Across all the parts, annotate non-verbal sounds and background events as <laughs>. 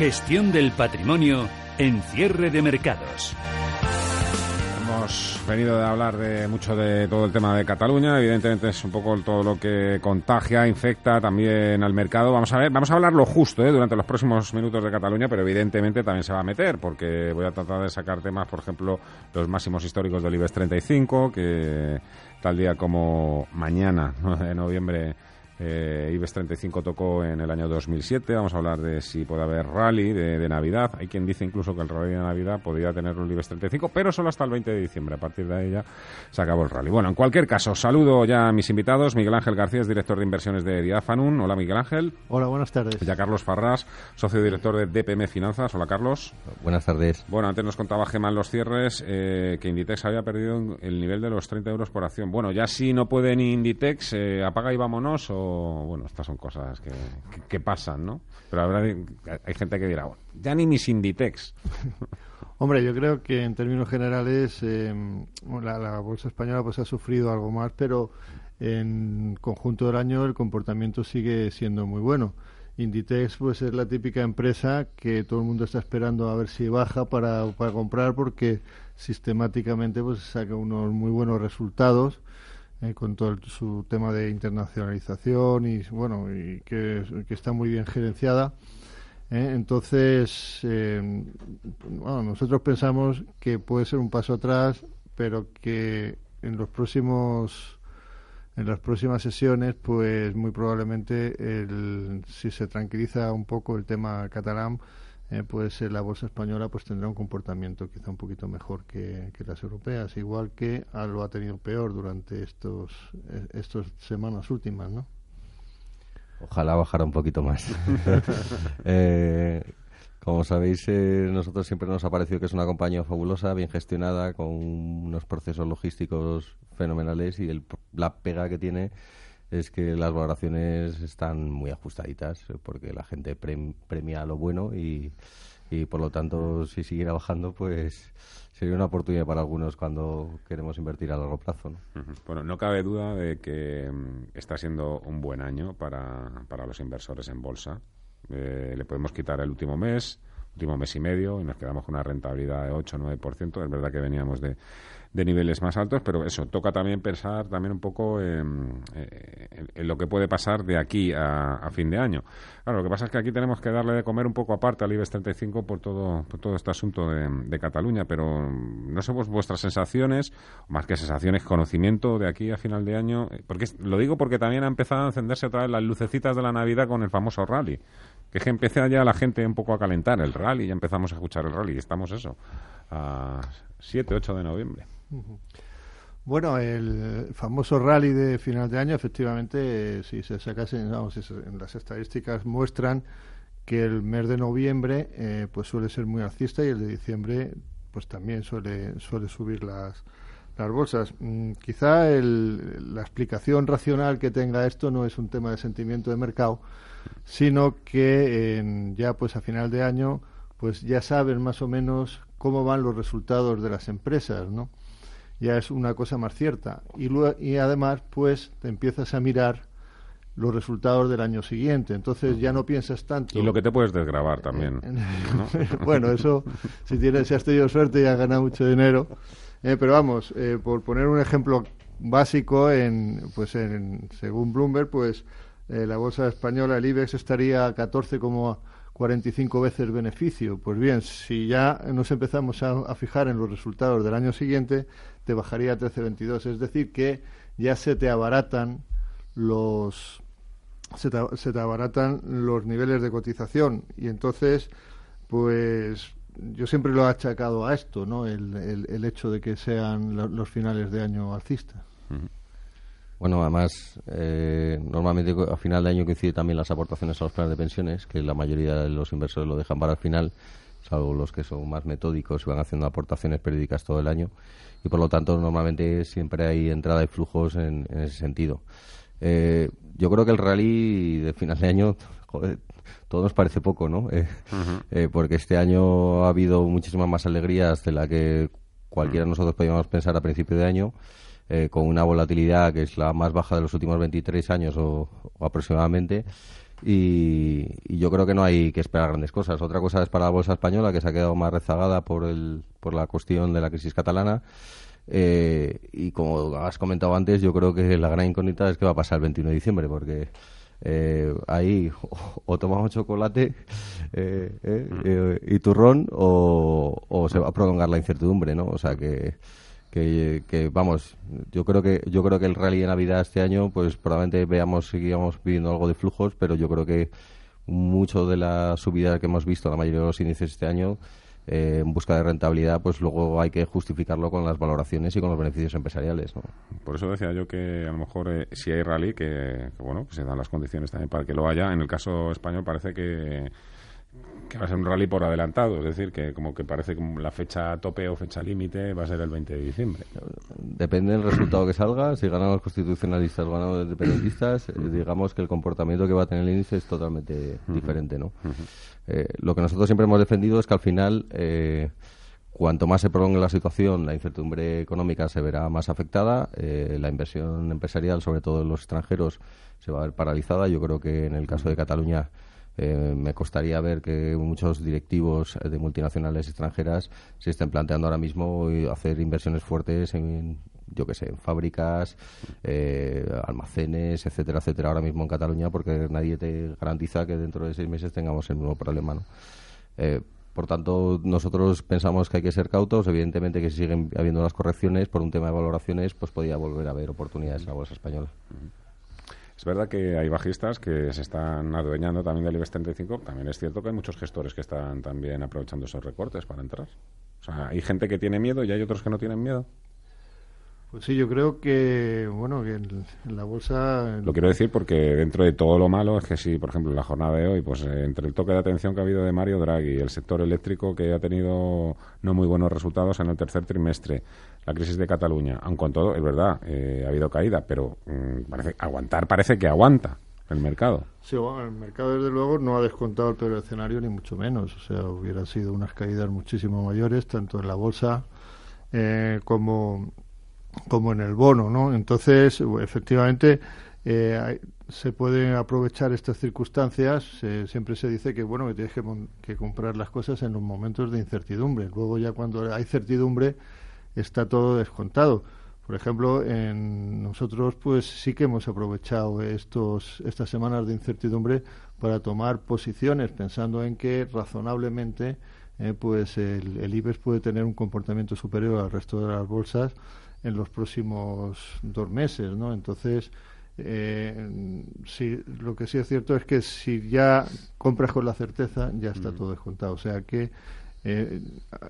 Gestión del patrimonio en cierre de mercados. Hemos venido a hablar de mucho de todo el tema de Cataluña. Evidentemente es un poco todo lo que contagia, infecta también al mercado. Vamos a ver, vamos a hablar lo justo ¿eh? durante los próximos minutos de Cataluña, pero evidentemente también se va a meter porque voy a tratar de sacar temas, por ejemplo, los máximos históricos del IBEX 35, que tal día como mañana, <laughs> 9 de noviembre eh, IBEX 35 tocó en el año 2007. Vamos a hablar de si puede haber rally de, Navidad. Hay quien dice incluso que el rally de Navidad podría tener un IBEX 35, pero solo hasta el 20 de diciembre. A partir de ahí ya se acabó el rally. Bueno, en cualquier caso, saludo ya a mis invitados. Miguel Ángel García es director de inversiones de Diafanun. Hola, Miguel Ángel. Hola, buenas tardes. Ya Carlos Farrás, socio director de DPM Finanzas. Hola, Carlos. Buenas tardes. Bueno, antes nos contaba Gemma en los cierres eh, que Inditex había perdido el nivel de los 30 euros por acción. Bueno, ya si no puede ni Inditex, eh, apaga y vámonos o, bueno, estas son cosas que, pasan, ¿no? Pero habrá, hay gente que dirá, ya ni mis Inditex. <laughs> Hombre, yo creo que en términos generales eh, la, bolsa española pues ha sufrido algo más, pero en conjunto del año el comportamiento sigue siendo muy bueno. Inditex pues es la típica empresa que todo el mundo está esperando a ver si baja para, para comprar porque sistemáticamente pues saca unos muy buenos resultados eh, con todo su tema de internacionalización y bueno y que, está muy bien gerenciada ¿eh? entonces eh, bueno, nosotros pensamos que puede ser un paso atrás pero que en los próximos en las próximas sesiones pues muy probablemente el, si se tranquiliza un poco el tema catalán eh, pues la bolsa española pues tendrá un comportamiento quizá un poquito mejor que, las europeas, igual que lo ha tenido peor durante estos eh, estas semanas últimas, ¿no? Ojalá bajara un poquito más. <laughs> <laughs> Eh, como sabéis, nosotros siempre nos ha parecido que es una compañía fabulosa, bien gestionada, con unos procesos logísticos fenomenales y el, la pega que tiene es que las valoraciones están muy ajustaditas porque la gente premia lo bueno y, y por lo tanto si siguiera bajando pues sería una oportunidad para algunos cuando queremos invertir a largo plazo. Bueno, no cabe duda de que mm, está siendo un buen año para, para los inversores en bolsa. Eh, le podemos quitar el último mes, último mes y medio y nos quedamos con una rentabilidad de 8 o 9%. Es verdad que veníamos de de niveles más altos, pero eso, toca también pensar también un poco en, lo que puede pasar de aquí a, fin de año. Claro, lo que pasa es que aquí tenemos que darle de comer un poco aparte al IBEX 35 por todo, por todo este asunto de, Cataluña, pero no sé vuestras sensaciones, más que sensaciones, conocimiento de aquí a final de año, porque lo digo porque también ha empezado a encenderse otra vez las lucecitas de la Navidad con el famoso rally que es empieza ya la gente un poco a calentar el rally, ya empezamos a escuchar el rally, estamos eso, a 7, 8 de noviembre. Bueno, el famoso rally de final de año, efectivamente, si se sacasen, vamos, en las estadísticas muestran que el mes de noviembre eh, pues suele ser muy alcista y el de diciembre pues también suele suele subir las las bolsas. Mm, quizá la explicación racional que tenga esto no es un tema de sentimiento de mercado, sino que ya pues a final de año pues ya saben más o menos cómo van los resultados de las empresas, ¿no? ya es una cosa más cierta. Y, y además, pues, te empiezas a mirar los resultados del año siguiente. Entonces ya no piensas tanto. Y lo que te puedes desgrabar también. <laughs> bueno, eso, si, tienes, si has tenido suerte y has ganado mucho dinero. Eh, pero vamos, eh, por poner un ejemplo básico, en, pues en, según Bloomberg, pues eh, la bolsa española, el IBEX, estaría a 14,45 veces beneficio. Pues bien, si ya nos empezamos a fijar en los resultados del año siguiente, te bajaría a 13.22. Es decir, que ya se te abaratan los se te, abaratan los niveles de cotización y entonces pues yo siempre lo he achacado a esto, ¿no? El, el, hecho de que sean los finales de año alcistas. Bueno, además, eh, normalmente a final de año coincide también las aportaciones a los planes de pensiones, que la mayoría de los inversores lo dejan para el final, salvo los que son más metódicos y van haciendo aportaciones periódicas todo el año. Y por lo tanto, normalmente siempre hay entrada y flujos en, ese sentido. Eh, yo creo que el rally de final de año, <laughs> joder, todo nos parece poco, ¿no? Eh, eh, porque este año ha habido muchísimas más alegrías de la que cualquiera de nosotros podíamos pensar a principio de año. Con una volatilidad que es la más baja de los últimos 23 años o aproximadamente, y, yo creo que no hay que esperar grandes cosas. Otra cosa es para la bolsa española, que se ha quedado más rezagada por, el, por la cuestión de la crisis catalana. Eh, y como has comentado antes, yo creo que la gran incógnita es qué va a pasar el 21 de diciembre, porque eh, ahí o, tomamos chocolate eh, y turrón o, o, se va a prolongar la incertidumbre, ¿no? O sea que que, vamos, yo creo que yo creo que el rally de Navidad este año, pues probablemente veamos, seguíamos viendo algo de flujos, pero yo creo que mucho de la subida que hemos visto la mayoría de los índices este año eh, en busca de rentabilidad, pues luego hay que justificarlo con las valoraciones y con los beneficios empresariales. Por eso decía yo que a lo mejor eh, si hay rally, que, que, bueno, que se dan las condiciones también para que lo haya. En el caso español parece que que va a ser un rally por adelantado, es decir, que como que parece que la fecha tope o fecha límite va a ser el 20 de diciembre. Depende del resultado que salga, si ganan los constitucionalistas o ganan los independentistas, eh, digamos que el comportamiento que va a tener el índice es totalmente diferente, ¿no? Eh, lo que nosotros siempre hemos defendido es que al final, eh, cuanto más se prolongue la situación, la incertidumbre económica se verá más afectada, la inversión empresarial, sobre todo en los extranjeros, se va a ver paralizada. Yo creo que en el caso de Cataluña eh, me costaría ver que muchos directivos de multinacionales extranjeras se estén planteando ahora mismo hacer inversiones fuertes en, yo que sé, en fábricas, eh, almacenes, etcétera, etcétera, ahora mismo en Cataluña, porque nadie te garantiza que dentro de seis meses tengamos el mismo problema, ¿no? Eh, por tanto, nosotros pensamos que hay que ser cautos. Evidentemente, que si siguen habiendo las correcciones por un tema de valoraciones, pues podría volver a haber oportunidades en la bolsa española. Es verdad que hay bajistas que se están adueñando también del IBEX 35. También es cierto que hay muchos gestores que están también aprovechando esos recortes para entrar. O sea, hay gente que tiene miedo y hay otros que no tienen miedo. Pues sí, yo creo que, bueno, que en, la bolsa... Lo quiero decir porque dentro de todo lo malo es que sí, por ejemplo, en la jornada de hoy, pues eh, entre el toque de atención que ha habido de Mario Draghi, el sector eléctrico que ha tenido no muy buenos resultados en el tercer trimestre, la crisis de Cataluña, aun con todo, es verdad, eh, ha habido caída, pero mm, parece, aguantar parece que aguanta el mercado. Sí, el mercado desde luego no ha descontado el peor escenario ni mucho menos, o sea, hubiera sido unas caídas muchísimo mayores, tanto en la bolsa eh, como como en el bono, ¿no? Entonces, efectivamente, eh, se pueden aprovechar estas circunstancias. siempre se dice que, bueno, que tienes que, comprar las cosas en los momentos de incertidumbre. Luego ya cuando hay certidumbre está todo descontado. Por ejemplo, en nosotros pues sí que hemos aprovechado estos estas semanas de incertidumbre para tomar posiciones pensando en que razonablemente eh, pues el, el IBEX puede tener un comportamiento superior al resto de las bolsas en los próximos dos meses, ¿no? Entonces, eh, sí, lo que sí es cierto es que si ya compras con la certeza, ya está todo descontado. O sea que eh,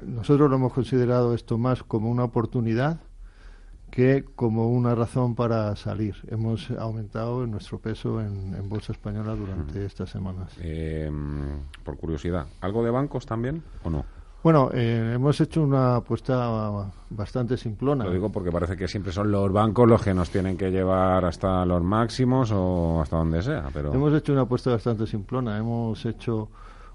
nosotros lo hemos considerado esto más como una oportunidad que como una razón para salir. Hemos aumentado nuestro peso en, bolsa española durante estas semanas. Eh, por curiosidad, ¿algo de bancos también o no? Bueno, eh, hemos hecho una apuesta bastante simplona. Lo digo porque parece que siempre son los bancos los que nos tienen que llevar hasta los máximos o hasta donde sea. Pero hemos hecho una apuesta bastante simplona. Hemos hecho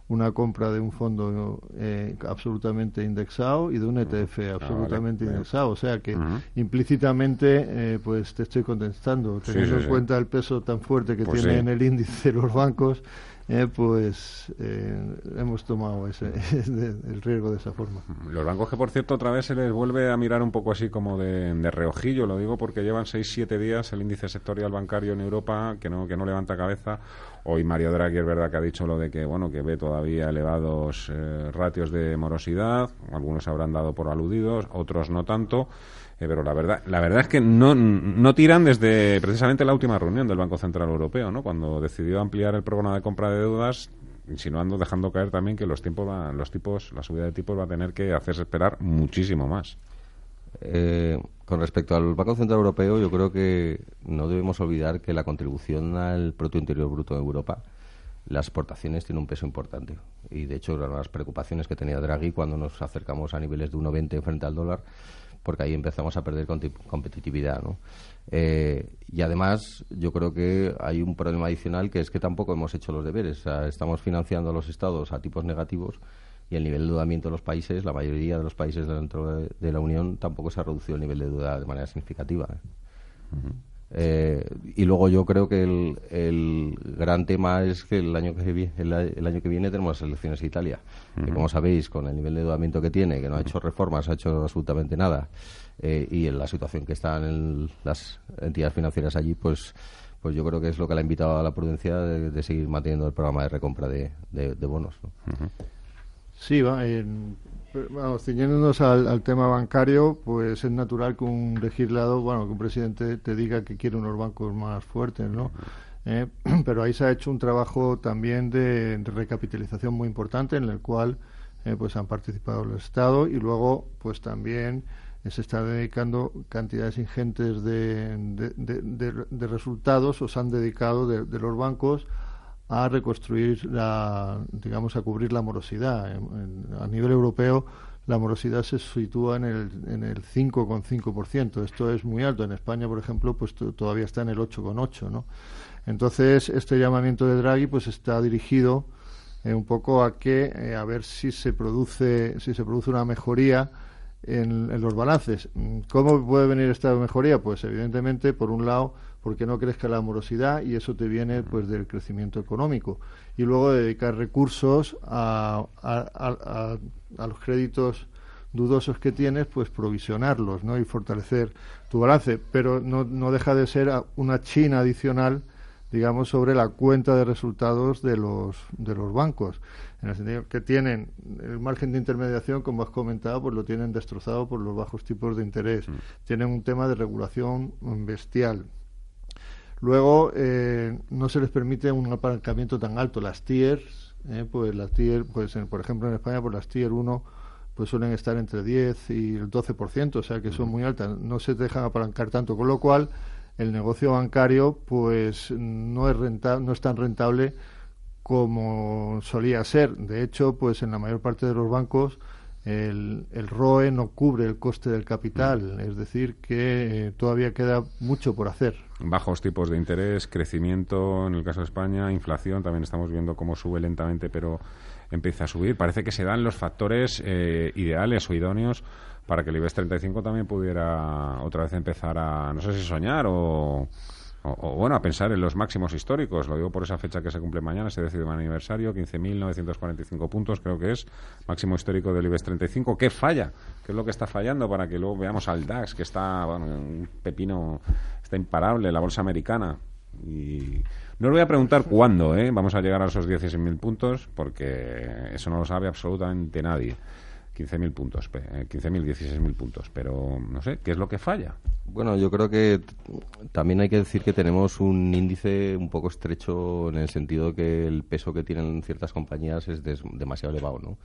una compra de un fondo eh, absolutamente indexado y de un ETF ah, absolutamente indexado. O sea que implícitamente, eh, pues te estoy contestando, teniendo en cuenta el peso tan fuerte que pues tiene en el índice los bancos eh, pues eh, hemos tomado <laughs> ese, el riesgo de esa forma. Los bancos que, por cierto, otra vez se les vuelve a mirar un poco así como de, reojillo, lo digo porque llevan 6-7 días el índice sectorial bancario en Europa que no, que no levanta cabeza. Hoy Mario Draghi es verdad que ha dicho lo de que, bueno, que ve todavía elevados eh, ratios de morosidad, algunos habrán dado por aludidos, otros no tanto. Eh, pero la verdad, la verdad es que no, no tiran desde precisamente la última reunión del Banco Central Europeo, ¿no? Cuando decidió ampliar el programa de compra de deudas, insinuando, dejando caer también que los tiempos, los tipos, la subida de tipos va a tener que hacerse esperar muchísimo más. Eh, con respecto al Banco Central Europeo, yo creo que no debemos olvidar que la contribución al Producto Interior Bruto de Europa, las exportaciones tienen un peso importante. Y de hecho, eran las preocupaciones que tenía Draghi cuando nos acercamos a niveles de 1,20 frente al dólar, porque ahí empezamos a perder competitividad. ¿no? Eh, y además, yo creo que hay un problema adicional que es que tampoco hemos hecho los deberes. estamos financiando a los estados a tipos negativos y el nivel de endeudamiento de los países, la mayoría de los países dentro de, la Unión, tampoco se ha reducido el nivel de deuda de manera significativa. ¿eh? Eh, y luego yo creo que el, gran tema es que el año que, viene, el, año que viene tenemos las elecciones en Italia, que como sabéis, con el nivel de endeudamiento que tiene, que no ha hecho reformas, ha hecho absolutamente nada, eh, y en la situación que están en las entidades financieras allí, pues pues yo creo que es lo que le ha invitado a la prudencia de, seguir manteniendo el programa de recompra de, bonos. Sí, va, en, vamos, ciñéndonos al, tema bancario, pues es natural que un legislador, bueno, que un presidente te diga que quiere unos bancos más fuertes, ¿no? Eh, <clears throat> pero ahí se ha hecho un trabajo también de, recapitalización muy importante en el cual eh, pues han participado el Estado y luego pues también se está dedicando cantidades ingentes de, resultados o se han dedicado de, los bancos a reconstruir, la, digamos, a cubrir la morosidad. a nivel europeo, la morosidad se sitúa en el, en el 5,5%. Esto es muy alto. En España, por ejemplo, pues todavía está en el 8,8%. ¿no? Entonces, este llamamiento de Draghi pues está dirigido eh, un poco a que eh, a ver si se produce si se produce una mejoría en, en, los balances. ¿Cómo puede venir esta mejoría? Pues evidentemente, por un lado, porque no crezca la morosidad y eso te viene pues del crecimiento económico. Y luego dedicar recursos a, a, los créditos dudosos que tienes pues provisionarlos ¿no? y fortalecer tu balance. Pero no, no deja de ser una china adicional digamos sobre la cuenta de resultados de los de los bancos. En el sentido que tienen el margen de intermediación como has comentado pues lo tienen destrozado por los bajos tipos de interés. Mm. tienen un tema de regulación bestial Luego, eh, no se les permite un apalancamiento tan alto. Las tiers, eh, pues las tier, pues por ejemplo en España, pues las tier 1 pues suelen estar entre 10 y el 12%, o sea que son muy altas. No se dejan apalancar tanto, con lo cual el negocio bancario pues no es renta, no es tan rentable como solía ser. De hecho, pues en la mayor parte de los bancos el, el ROE no cubre el coste del capital, es decir, que eh, todavía queda mucho por hacer. Bajos tipos de interés, crecimiento en el caso de España, inflación, también estamos viendo cómo sube lentamente, pero empieza a subir. Parece que se dan los factores eh, ideales o idóneos para que el IBEX 35 también pudiera otra vez empezar a, no sé si soñar o o, bueno, a pensar en los máximos históricos. Lo digo por esa fecha que se cumple mañana, ese décimo aniversario, 15.945 puntos, creo que es máximo histórico del IBEX 35. ¿Qué falla? ¿Qué es lo que está fallando para que luego veamos al DAX, que está, bueno, un pepino, está imparable, la bolsa americana? Y no os voy a preguntar cuándo ¿eh? vamos a llegar a esos 16.000 puntos, porque eso no lo sabe absolutamente nadie. 15.000 puntos, 15.000, 16.000 puntos, pero no sé, ¿qué es lo que falla? Bueno, yo creo que también hay que decir que tenemos un índice un poco estrecho en el sentido que el peso que tienen ciertas compañías es demasiado elevado, ¿no?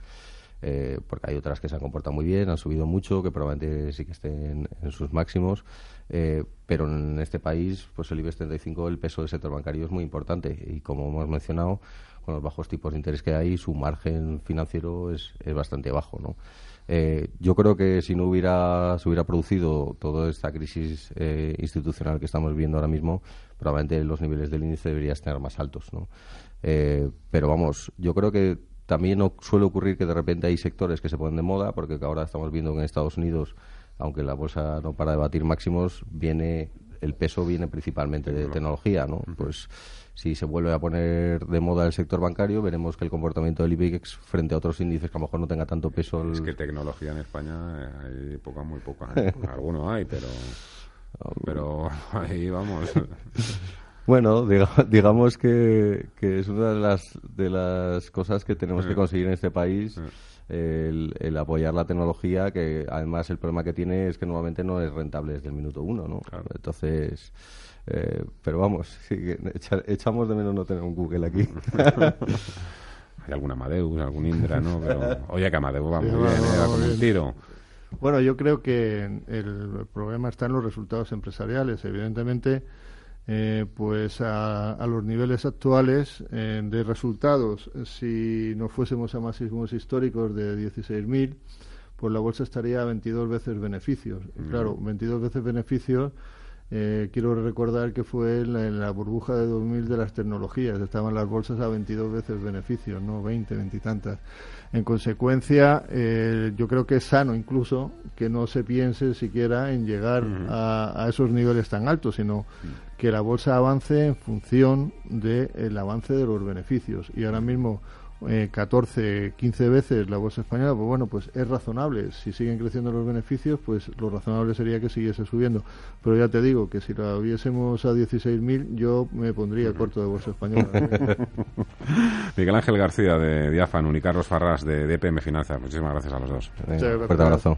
Eh, porque hay otras que se han comportado muy bien, han subido mucho, que probablemente sí que estén en sus máximos, eh, pero en este país, pues el IBEX 35, el peso del sector bancario es muy importante y como hemos mencionado, con los bajos tipos de interés que hay, su margen financiero es, es bastante bajo, ¿no? Eh, yo creo que si no hubiera se hubiera producido toda esta crisis eh, institucional que estamos viendo ahora mismo, probablemente los niveles del índice deberían estar más altos. Eh, pero vamos, yo creo que también suele ocurrir que de repente hay sectores que se ponen de moda, porque ahora estamos viendo que en Estados Unidos, aunque la bolsa no para de batir máximos, viene el peso viene principalmente de tecnología, ¿no? Pues si se vuelve a poner de moda el sector bancario, veremos que el comportamiento del IBEX frente a otros índices que a lo mejor no tenga tanto peso. Es que tecnología en España hay poca, muy poca. ¿eh? <laughs> Algunos hay, pero, pero ahí vamos. <laughs> Bueno, digamos que, que, es una de las, de las cosas que tenemos que conseguir en este país, el, apoyar la tecnología, que además el problema que tiene es que normalmente no es rentable desde el minuto uno, ¿no? Entonces, eh, pero vamos, <laughs> echamos de menos no tener un Google aquí. <laughs> Hay algún Amadeus, algún Indra, ¿no? Pero, oye, que Amadeus va muy bien, ¿eh? va con un tiro. Bueno, yo creo que el problema está en los resultados empresariales. Evidentemente, eh, pues a, los niveles actuales eh, de resultados, si no fuésemos a máximos históricos de 16.000, pues la bolsa estaría a 22 veces beneficios. claro, 22 veces beneficios eh, quiero recordar que fue en la, burbuja de 2000 de las tecnologías. Estaban las bolsas a 22 veces beneficios, no 20, 20 y tantas. En consecuencia, eh, yo creo que es sano incluso que no se piense siquiera en llegar a, esos niveles tan altos, sino que la bolsa avance en función del avance de los beneficios. Y ahora mismo eh, 14, 15 veces la bolsa española, pues bueno, pues es razonable. Si siguen creciendo los beneficios, pues lo razonable sería que siguiese subiendo. Pero ya te digo que si la viésemos a 16.000, yo me pondría corto de bolsa española. <laughs> Miguel Ángel García de Diafan y Carlos Farras de DPM Finanzas. Muchísimas gracias a los dos. fuerte abrazo.